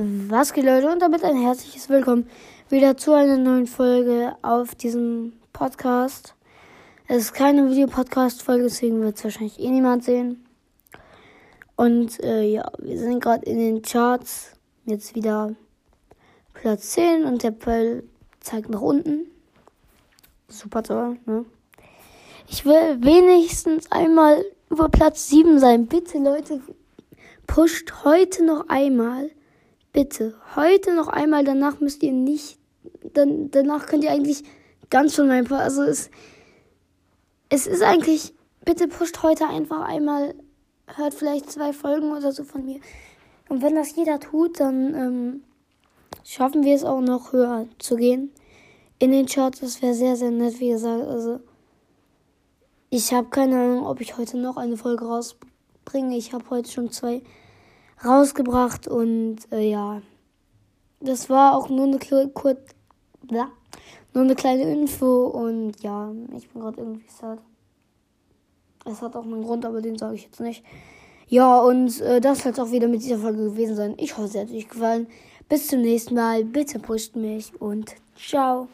Was geht Leute und damit ein herzliches Willkommen wieder zu einer neuen Folge auf diesem Podcast. Es ist keine Videopodcast-Folge, deswegen wird es wahrscheinlich eh niemand sehen. Und äh, ja, wir sind gerade in den Charts. Jetzt wieder Platz 10 und der Pfeil zeigt nach unten. Super toll, ne? Ich will wenigstens einmal über Platz 7 sein. Bitte, Leute, pusht heute noch einmal. Bitte, heute noch einmal. Danach müsst ihr nicht. Dann, danach könnt ihr eigentlich ganz von meinem. Also es, es ist eigentlich. Bitte pusht heute einfach einmal. Hört vielleicht zwei Folgen oder so von mir. Und wenn das jeder tut, dann ähm, schaffen wir es auch noch höher zu gehen. In den Charts, das wäre sehr, sehr nett, wie gesagt. Also, ich habe keine Ahnung, ob ich heute noch eine Folge rausbringe. Ich habe heute schon zwei rausgebracht und äh, ja, das war auch nur eine kurz, nur eine kleine Info und ja, ich bin gerade irgendwie sad. Es hat auch einen Grund, aber den sage ich jetzt nicht. Ja, und äh, das soll es auch wieder mit dieser Folge gewesen sein. Ich hoffe, es hat euch gefallen. Bis zum nächsten Mal. Bitte pusht mich und ciao.